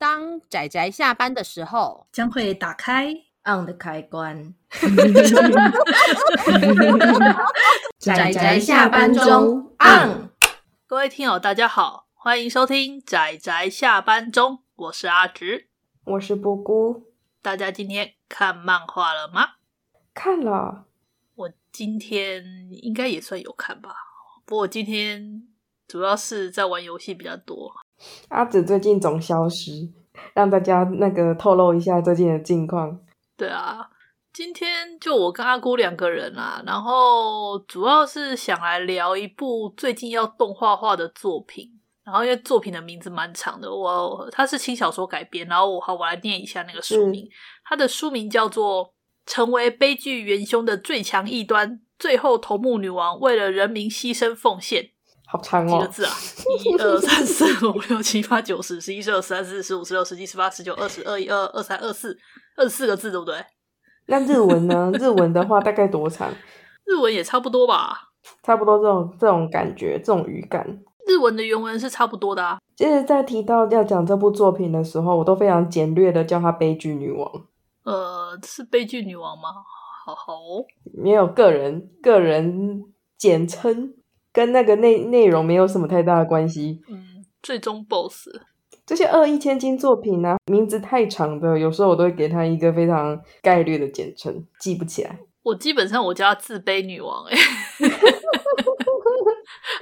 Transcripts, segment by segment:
当仔仔下班的时候，将会打开 on 的开关。仔仔下班中 on。各位听友，大家好，欢迎收听仔仔下班中，我是阿直，我是布姑。大家今天看漫画了吗？看了，我今天应该也算有看吧。不过我今天主要是在玩游戏比较多。阿紫最近总消失，让大家那个透露一下最近的近况。对啊，今天就我跟阿姑两个人啊，然后主要是想来聊一部最近要动画化的作品。然后因为作品的名字蛮长的，我它是轻小说改编，然后我好我来念一下那个书名，它的书名叫做《成为悲剧元凶的最强异端：最后头目女王为了人民牺牲奉献》。好长哦！几个字啊？一二三四五六七八九十十一十二十三十四十五十六十七十八十九二十二一二二三二四二十四个字，对不对？那日文呢？日文的话大概多长？日文也差不多吧。差不多这种这种感觉，这种语感。日文的原文是差不多的啊。其实，在提到要讲这部作品的时候，我都非常简略的叫她悲剧女王。呃，是悲剧女王吗？好好哦，没有个人个人简称。跟那个内内容没有什么太大的关系。嗯，最终 BOSS 这些二一千金作品呢、啊，名字太长的，有时候我都会给它一个非常概率的简称，记不起来。我基本上我叫她自卑女王哎。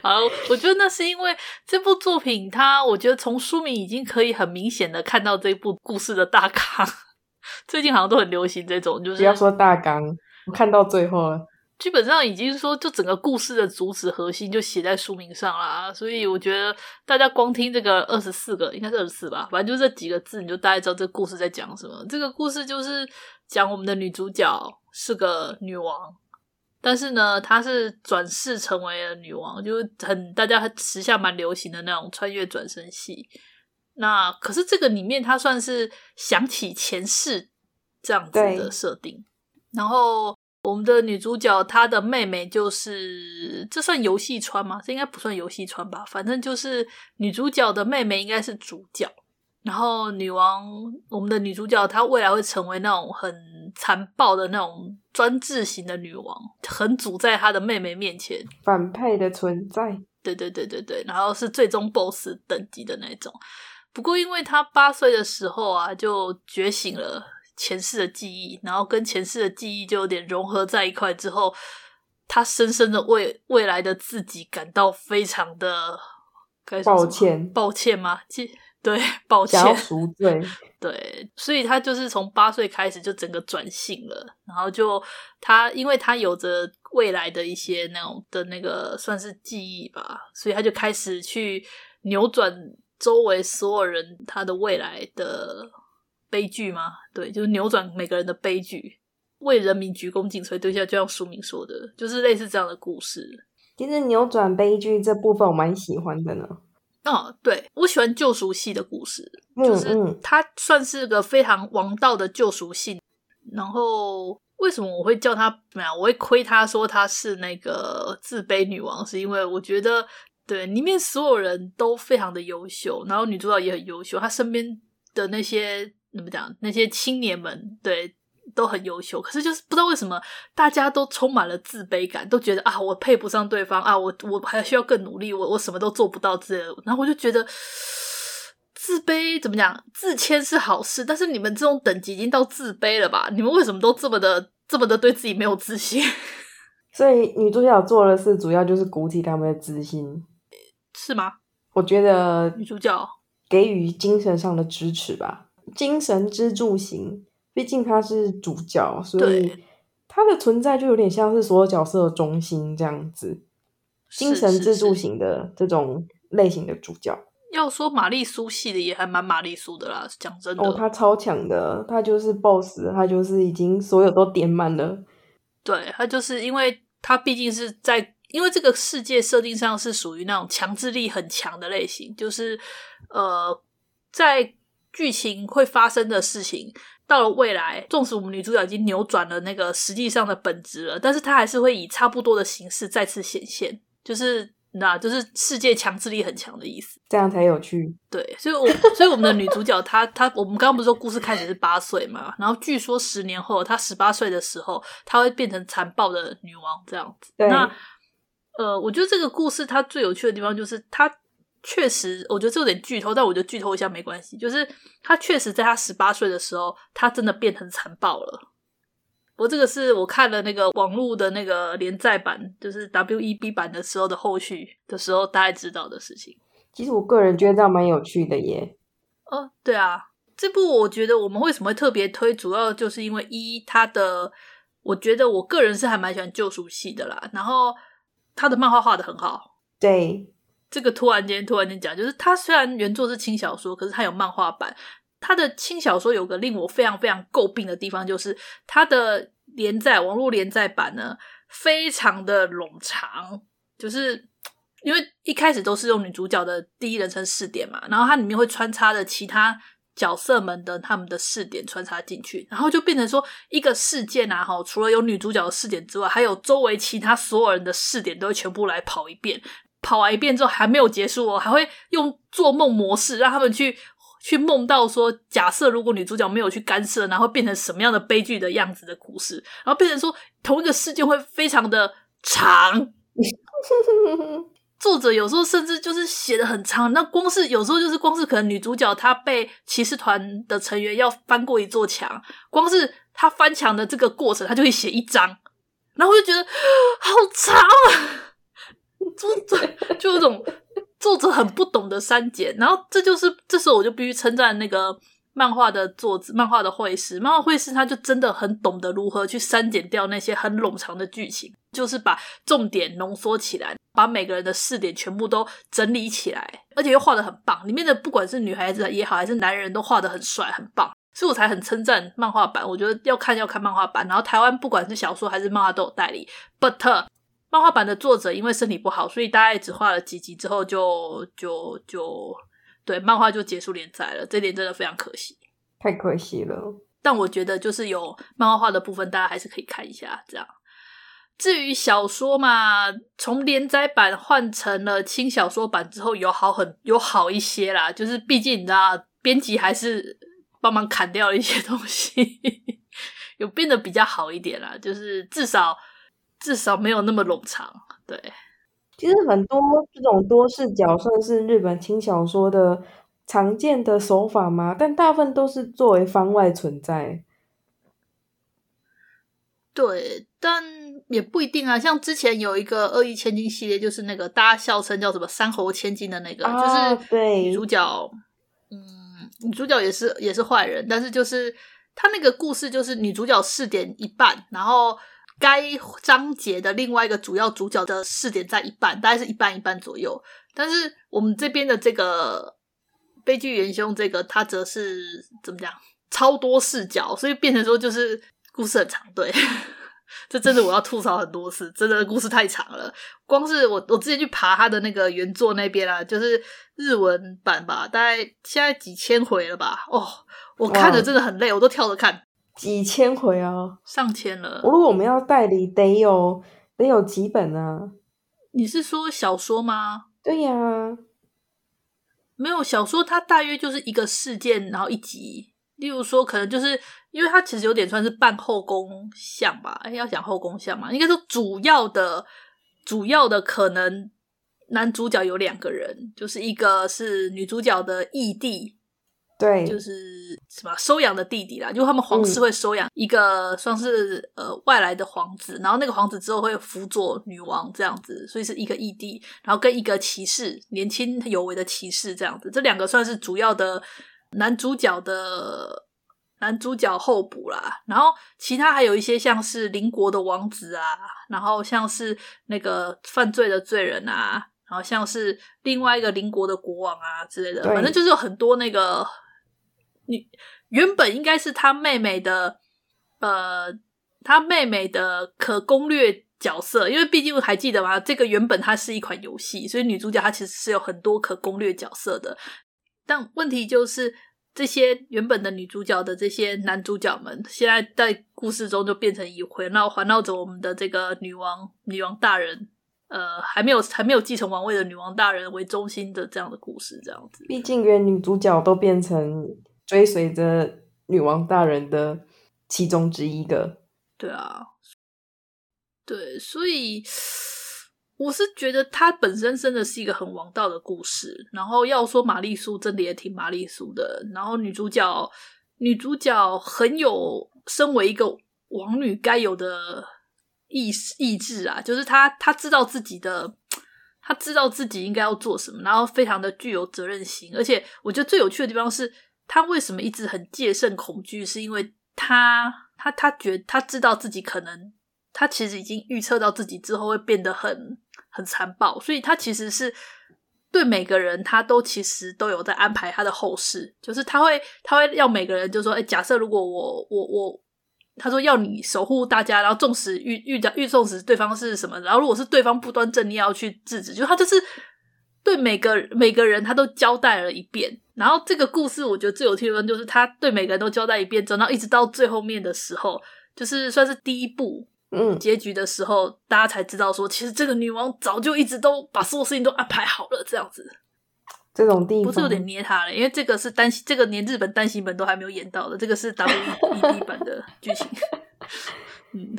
好，我觉得那是因为这部作品，它我觉得从书名已经可以很明显的看到这部故事的大纲。最近好像都很流行这种，就是不要说大纲，我看到最后了。基本上已经说，就整个故事的主旨核心就写在书名上啦，所以我觉得大家光听这个二十四个，应该是二十四吧，反正就这几个字，你就大概知道这个故事在讲什么。这个故事就是讲我们的女主角是个女王，但是呢，她是转世成为了女王，就是很大家时下蛮流行的那种穿越转生戏。那可是这个里面，她算是想起前世这样子的设定，然后。我们的女主角，她的妹妹就是，这算游戏穿吗？这应该不算游戏穿吧。反正就是女主角的妹妹应该是主角。然后女王，我们的女主角她未来会成为那种很残暴的那种专制型的女王，很阻在她的妹妹面前，反派的存在。对对对对对，然后是最终 BOSS 等级的那种。不过因为她八岁的时候啊，就觉醒了。前世的记忆，然后跟前世的记忆就有点融合在一块之后，他深深的为未来的自己感到非常的？抱歉，抱歉吗？对，抱歉，赎罪。对，所以他就是从八岁开始就整个转性了，然后就他因为他有着未来的一些那种的那个算是记忆吧，所以他就开始去扭转周围所有人他的未来的。悲剧吗？对，就是扭转每个人的悲剧，为人民鞠躬尽瘁。对，下就像书名说的，就是类似这样的故事。其实扭转悲剧这部分我蛮喜欢的呢。哦，对，我喜欢救赎系的故事，就是它算是个非常王道的救赎性。然后为什么我会叫他怎么样？我会亏他说他是那个自卑女王，是因为我觉得对里面所有人都非常的优秀，然后女主角也很优秀，她身边的那些。怎么讲？那些青年们对都很优秀，可是就是不知道为什么大家都充满了自卑感，都觉得啊，我配不上对方啊，我我还需要更努力，我我什么都做不到之类的。然后我就觉得自卑怎么讲？自谦是好事，但是你们这种等级已经到自卑了吧？你们为什么都这么的这么的对自己没有自信？所以女主角做的事主要就是鼓起他们的自信，是吗？我觉得女主角给予精神上的支持吧。精神支柱型，毕竟他是主角，所以他的存在就有点像是所有角色的中心这样子。精神支柱型的这种类型的主角，要说玛丽苏系的也还蛮玛丽苏的啦。讲真的，哦，他超强的，他就是 BOSS，他就是已经所有都点满了。对，他就是因为他毕竟是在，因为这个世界设定上是属于那种强制力很强的类型，就是呃，在。剧情会发生的事情，到了未来，纵使我们女主角已经扭转了那个实际上的本质了，但是她还是会以差不多的形式再次显现。就是那，就是世界强制力很强的意思，这样才有趣。对，所以我，所以我们的女主角她她，我们刚刚不是说故事开始是八岁嘛，然后据说十年后她十八岁的时候，她会变成残暴的女王这样子。那呃，我觉得这个故事它最有趣的地方就是它确实，我觉得这有点剧透，但我觉得剧透一下没关系。就是他确实在他十八岁的时候，他真的变成残暴了。我这个是我看了那个网络的那个连载版，就是 WEB 版的时候的后续的时候，大概知道的事情。其实我个人觉得这样蛮有趣的耶。哦，对啊，这部我觉得我们为什么会特别推，主要就是因为一它的，我觉得我个人是还蛮喜欢救赎系的啦。然后他的漫画画的很好。对，这个突然间突然间讲，就是他虽然原作是轻小说，可是他有漫画版。他的轻小说有个令我非常非常诟病的地方，就是他的连载网络连载版呢，非常的冗长，就是因为一开始都是用女主角的第一人称视点嘛，然后它里面会穿插着其他角色们的他们的视点穿插进去，然后就变成说一个事件啊，哈，除了有女主角的视点之外，还有周围其他所有人的视点都会全部来跑一遍，跑完一遍之后还没有结束哦，还会用做梦模式让他们去。去梦到说，假设如果女主角没有去干涉，然后变成什么样的悲剧的样子的故事，然后变成说同一个事件会非常的长。作者有时候甚至就是写的很长，那光是有时候就是光是可能女主角她被骑士团的成员要翻过一座墙，光是她翻墙的这个过程，她就会写一章，然后我就觉得 好长啊，就 就有种。作者很不懂得删减，然后这就是这时候我就必须称赞那个漫画的作者、漫画的绘师。漫画绘师他就真的很懂得如何去删减掉那些很冗长的剧情，就是把重点浓缩起来，把每个人的视点全部都整理起来，而且又画得很棒。里面的不管是女孩子也好，还是男人都画得很帅、很棒，所以我才很称赞漫画版。我觉得要看要看漫画版，然后台湾不管是小说还是漫画都有代理，but。漫画版的作者因为身体不好，所以大概只画了几集之后就就就对漫画就结束连载了，这点真的非常可惜，太可惜了。但我觉得就是有漫画化的部分，大家还是可以看一下。这样，至于小说嘛，从连载版换成了轻小说版之后，有好很有好一些啦。就是毕竟你知道，编辑还是帮忙砍掉了一些东西，有变得比较好一点啦。就是至少。至少没有那么冗长，对。其实很多这种多视角算是日本轻小说的常见的手法嘛，但大部分都是作为番外存在。对，但也不一定啊。像之前有一个《恶意千金》系列，就是那个大家笑称叫什么“三猴千金”的那个，啊、就是女主角，嗯，女主角也是也是坏人，但是就是他那个故事就是女主角试点一半，然后。该章节的另外一个主要主角的视点在一半，大概是一半一半左右。但是我们这边的这个悲剧元凶，这个他则是怎么讲？超多视角，所以变成说就是故事很长。对，这真的我要吐槽很多次，真的故事太长了。光是我我之前去爬他的那个原作那边啊，就是日文版吧，大概现在几千回了吧？哦，我看着真的很累，我都跳着看。几千回啊，上千了。如果我们要代理，得有得有几本啊？你是说小说吗？对呀、啊，没有小说，它大约就是一个事件，然后一集。例如说，可能就是因为它其实有点算是半后宫像吧？哎，要讲后宫像嘛？应该说主要的、主要的可能男主角有两个人，就是一个是女主角的义弟。对，就是什么收养的弟弟啦，就他们皇室会收养一个算是、嗯、呃外来的皇子，然后那个皇子之后会辅佐女王这样子，所以是一个义弟，然后跟一个骑士，年轻有为的骑士这样子，这两个算是主要的男主角的男主角候补啦，然后其他还有一些像是邻国的王子啊，然后像是那个犯罪的罪人啊，然后像是另外一个邻国的国王啊之类的，反正就是有很多那个。你原本应该是他妹妹的，呃，他妹妹的可攻略角色，因为毕竟还记得吗？这个原本它是一款游戏，所以女主角她其实是有很多可攻略角色的。但问题就是，这些原本的女主角的这些男主角们，现在在故事中就变成一回绕环绕着我们的这个女王女王大人呃还没有还没有继承王位的女王大人为中心的这样的故事，这样子。毕竟连女主角都变成追随着女王大人的其中之一个。对啊，对，所以我是觉得它本身真的是一个很王道的故事。然后要说玛丽苏，真的也挺玛丽苏的。然后女主角，女主角很有身为一个王女该有的意意志啊，就是她她知道自己的，她知道自己应该要做什么，然后非常的具有责任心。而且我觉得最有趣的地方是，他为什么一直很戒慎恐惧，是因为他。他他觉他知道自己可能，他其实已经预测到自己之后会变得很很残暴，所以他其实是对每个人他都其实都有在安排他的后事，就是他会他会要每个人就说，哎，假设如果我我我，他说要你守护大家，然后纵使遇遇到遇纵使对方是什么，然后如果是对方不端正，你要去制止，就他就是对每个每个人他都交代了一遍。然后这个故事我觉得最有趣的地方就是他对每个人都交代一遍，然后一直到最后面的时候，就是算是第一部嗯结局的时候，嗯、大家才知道说，其实这个女王早就一直都把所有事情都安排好了，这样子。这种地方不是有点捏他了，因为这个是单这个连日本单行本都还没有演到的，这个是 WED 版的剧情。嗯，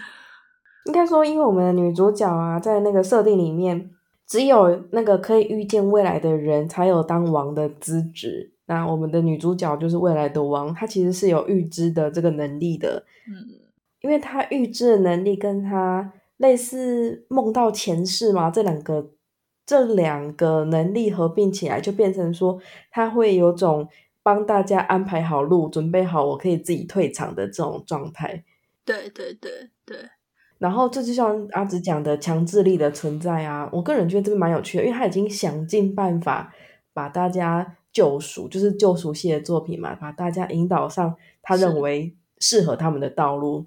应该说，因为我们的女主角啊，在那个设定里面。只有那个可以预见未来的人才有当王的资质。那我们的女主角就是未来的王，她其实是有预知的这个能力的。嗯，因为她预知的能力跟她类似梦到前世嘛，这两个这两个能力合并起来，就变成说她会有种帮大家安排好路，准备好我可以自己退场的这种状态。对对对对。然后这就像阿紫讲的强制力的存在啊，我个人觉得这边蛮有趣的，因为他已经想尽办法把大家救赎，就是救赎系的作品嘛，把大家引导上他认为适合他们的道路。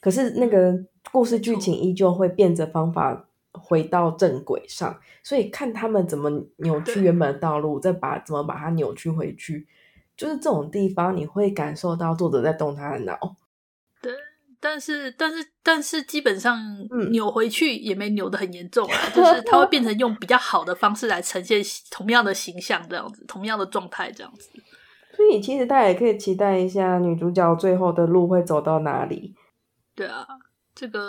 可是那个故事剧情依旧会变着方法回到正轨上，所以看他们怎么扭曲原本的道路，再把怎么把它扭曲回去，就是这种地方你会感受到作者在动他的脑。对。但是，但是，但是，基本上扭回去也没扭得很严重啊，嗯、就是它会变成用比较好的方式来呈现同样的形象，这样子，同样的状态，这样子。所以，其实大家也可以期待一下女主角最后的路会走到哪里。对啊，这个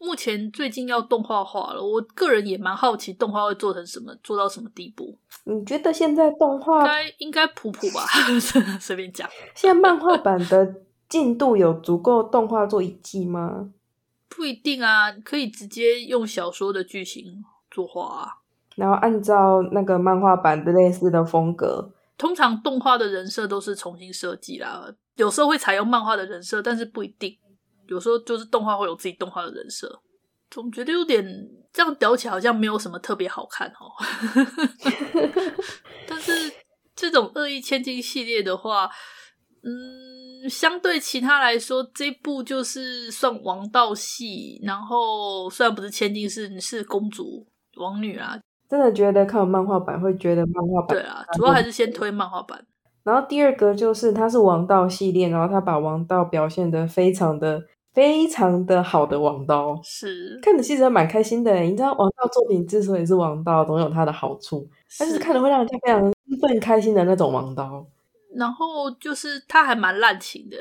目前最近要动画化了，我个人也蛮好奇动画会做成什么，做到什么地步。你觉得现在动画应该应该普普吧？随便讲。现在漫画版的。进度有足够动画做一季吗？不一定啊，可以直接用小说的剧情作画啊，然后按照那个漫画版的类似的风格。通常动画的人设都是重新设计啦，有时候会采用漫画的人设，但是不一定。有时候就是动画会有自己动画的人设，总觉得有点这样聊起来好像没有什么特别好看哦。但是这种恶意千金系列的话，嗯。相对其他来说，这部就是算王道系。然后虽然不是千金，是是公主王女啊。真的觉得看漫画版会觉得漫画版对啊，主要还是先推漫画版。然后第二个就是它是王道系列，然后他把王道表现得非常的非常的好的王道，是看的其实还蛮开心的。你知道王道作品之所以是王道，总有它的好处，但是看的会让人家非常兴奋开心的那种王道。然后就是他还蛮滥情的，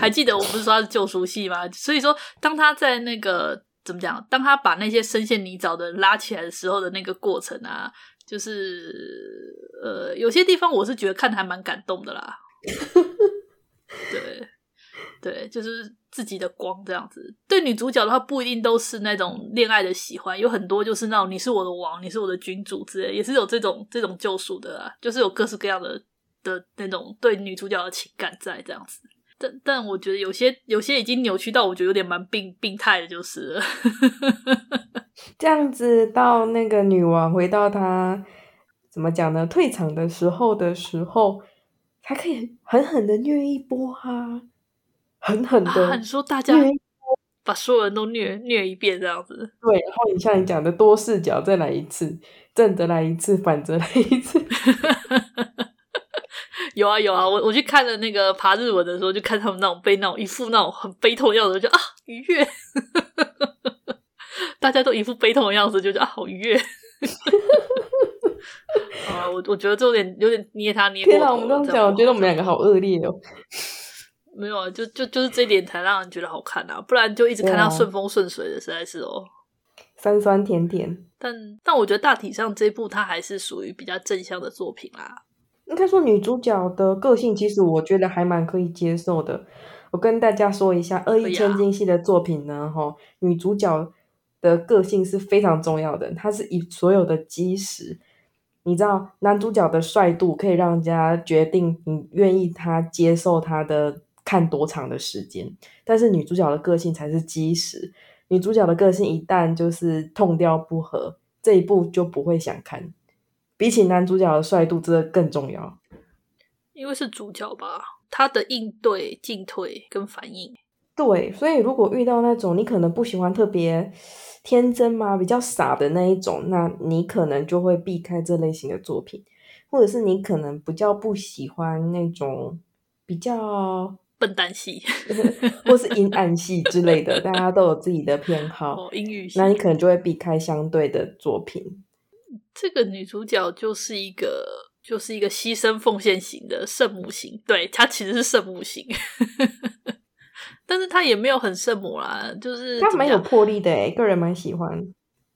还记得我不是说他是救赎系吗？所以说，当他在那个怎么讲，当他把那些深陷泥沼的人拉起来的时候的那个过程啊，就是呃，有些地方我是觉得看的还蛮感动的啦。对对，就是自己的光这样子。对女主角的话，不一定都是那种恋爱的喜欢，有很多就是那种你是我的王，你是我的君主之类，也是有这种这种救赎的啊，就是有各式各样的。的那种对女主角的情感在这样子，但但我觉得有些有些已经扭曲到我觉得有点蛮病病态的，就是了 这样子。到那个女王回到她怎么讲呢？退场的时候的时候，还可以狠狠的虐一波啊，狠狠的、啊、说大家把所有人都虐虐一遍这样子。对，然后你像你讲的多视角再来一次，正着来一次，反着来一次。有啊有啊，我我去看了那个爬日文的时候，就看他们那种被那种一副那种很悲痛的样子，就啊愉悦。大家都一副悲痛的样子，就觉得啊，好愉悦。啊，我我觉得这有点有点捏他捏。天哪，我们这样讲，我觉得我们两个好恶劣哦。没有啊，就就就是这一点才让人觉得好看啊，不然就一直看他顺风顺水的，实在是哦。酸酸甜甜，但但我觉得大体上这部它还是属于比较正向的作品啦。应该说女主角的个性，其实我觉得还蛮可以接受的。我跟大家说一下，《恶意千金》系的作品呢，哈、啊，女主角的个性是非常重要的，它是以所有的基石。你知道，男主角的帅度可以让人家决定你愿意他接受他的看多长的时间，但是女主角的个性才是基石。女主角的个性一旦就是痛掉不合，这一部就不会想看。比起男主角的帅度，这个更重要。因为是主角吧，他的应对、进退跟反应。对，所以如果遇到那种你可能不喜欢特别天真嘛、比较傻的那一种，那你可能就会避开这类型的作品，或者是你可能比较不喜欢那种比较。笨蛋系，或是阴暗系之类的，大家都有自己的偏好。哦，阴郁系，那你可能就会避开相对的作品。这个女主角就是一个，就是一个牺牲奉献型的圣母型。对，她其实是圣母型，但是她也没有很圣母啦，就是她蛮有魄力的诶，个人蛮喜欢。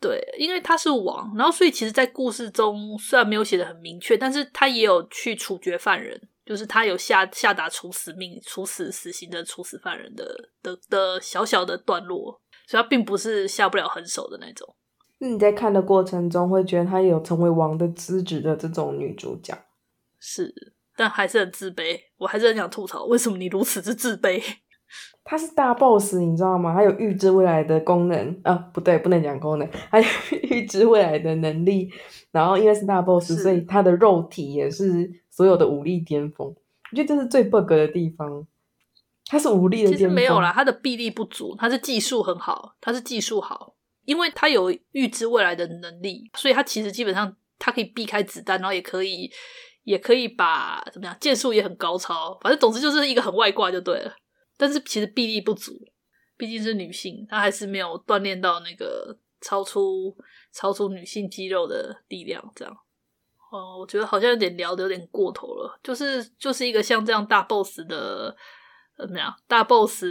对，因为她是王，然后所以其实，在故事中虽然没有写的很明确，但是她也有去处决犯人。就是她有下下达处死命、处死死刑的处死犯人的的的小小的段落，所以他并不是下不了狠手的那种。你在看的过程中会觉得她有成为王的资质的这种女主角，是，但还是很自卑。我还是很想吐槽，为什么你如此之自卑？她是大 boss，你知道吗？她有预知未来的功能啊，不对，不能讲功能，她有预知未来的能力。然后因为是大 boss，所以她的肉体也是所有的武力巅峰。我觉得这是最 bug 的地方。他是武力的其实没有啦，他的臂力不足，他是技术很好，他是技术好，因为他有预知未来的能力，所以他其实基本上他可以避开子弹，然后也可以也可以把怎么样，剑术也很高超。反正总之就是一个很外挂就对了。但是其实臂力不足，毕竟是女性，她还是没有锻炼到那个超出超出女性肌肉的力量。这样，哦，我觉得好像有点聊的有点过头了。就是就是一个像这样大 boss 的怎么样？大 boss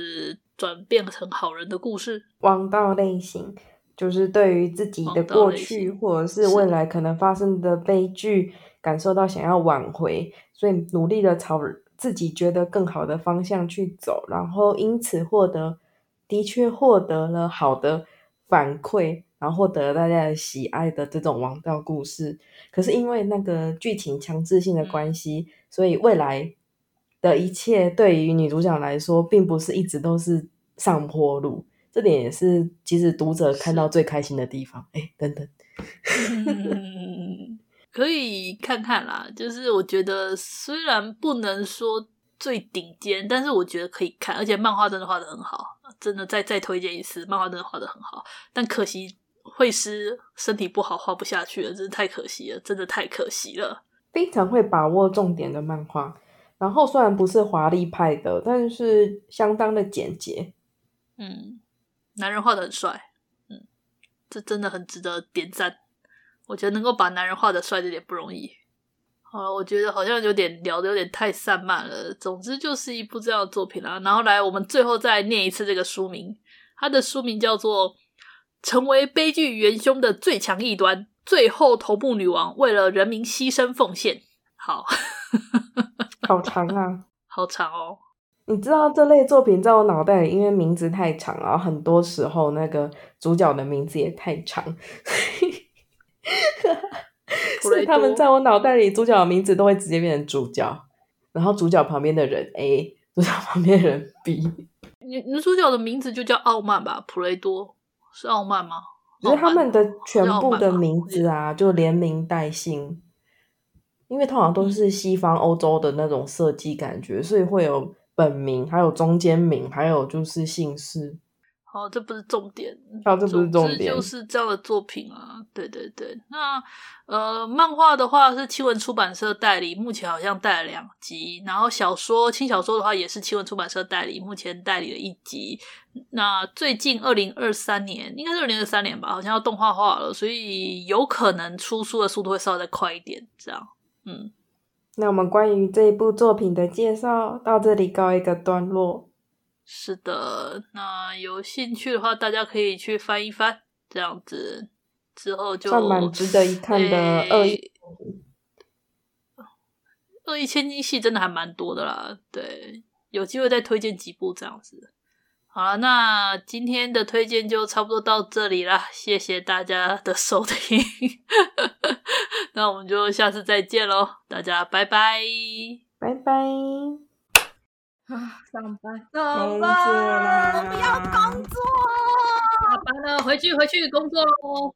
转变成好人的故事，王道类型，就是对于自己的过去或者是未来可能发生的悲剧，感受到想要挽回，所以努力的朝自己觉得更好的方向去走，然后因此获得，的确获得了好的反馈，然后获得大家的喜爱的这种王道故事。可是因为那个剧情强制性的关系，所以未来的一切对于女主角来说，并不是一直都是上坡路。这点也是其实读者看到最开心的地方。哎，等等。可以看看啦，就是我觉得虽然不能说最顶尖，但是我觉得可以看，而且漫画真的画得很好，真的再再推荐一次，漫画真的画得很好。但可惜会师身体不好，画不下去了，真是太可惜了，真的太可惜了。非常会把握重点的漫画，然后虽然不是华丽派的，但是相当的简洁。嗯，男人画的很帅，嗯，这真的很值得点赞。我觉得能够把男人画的帅这点不容易。好了，我觉得好像有点聊的有点太散漫了。总之就是一部这样的作品啦。然后来，我们最后再念一次这个书名，它的书名叫做《成为悲剧元凶的最强异端：最后头部女王为了人民牺牲奉献》。好，好长啊，好长哦。你知道这类作品在我脑袋里，因为名字太长，然后很多时候那个主角的名字也太长。所以他们在我脑袋里，主角的名字都会直接变成主角，然后主角旁边的人 A，主角旁边的人 B。女女主角的名字就叫傲慢吧？普雷多是傲慢吗？其实他们的全部的名字啊，就连名带姓，因为通常都是西方欧洲的那种设计感觉，所以会有本名，还有中间名，还有就是姓氏。好，这不是重点。啊，这不是重点，就是这样的作品啊。对对对，那呃，漫画的话是青文出版社代理，目前好像代了两集。然后小说轻小说的话也是青文出版社代理，目前代理了一集。那最近二零二三年，应该是二零二三年吧，好像要动画化了，所以有可能出书的速度会稍微再快一点。这样，嗯，那我们关于这一部作品的介绍到这里告一个段落。是的，那有兴趣的话，大家可以去翻一翻，这样子之后就算蛮值得一看的恶意。恶意千金戏真的还蛮多的啦，对，有机会再推荐几部这样子。好了，那今天的推荐就差不多到这里啦，谢谢大家的收听，那我们就下次再见喽，大家拜拜，拜拜。啊，上班，上班，我不要工作，下班了，回去，回去工作喽。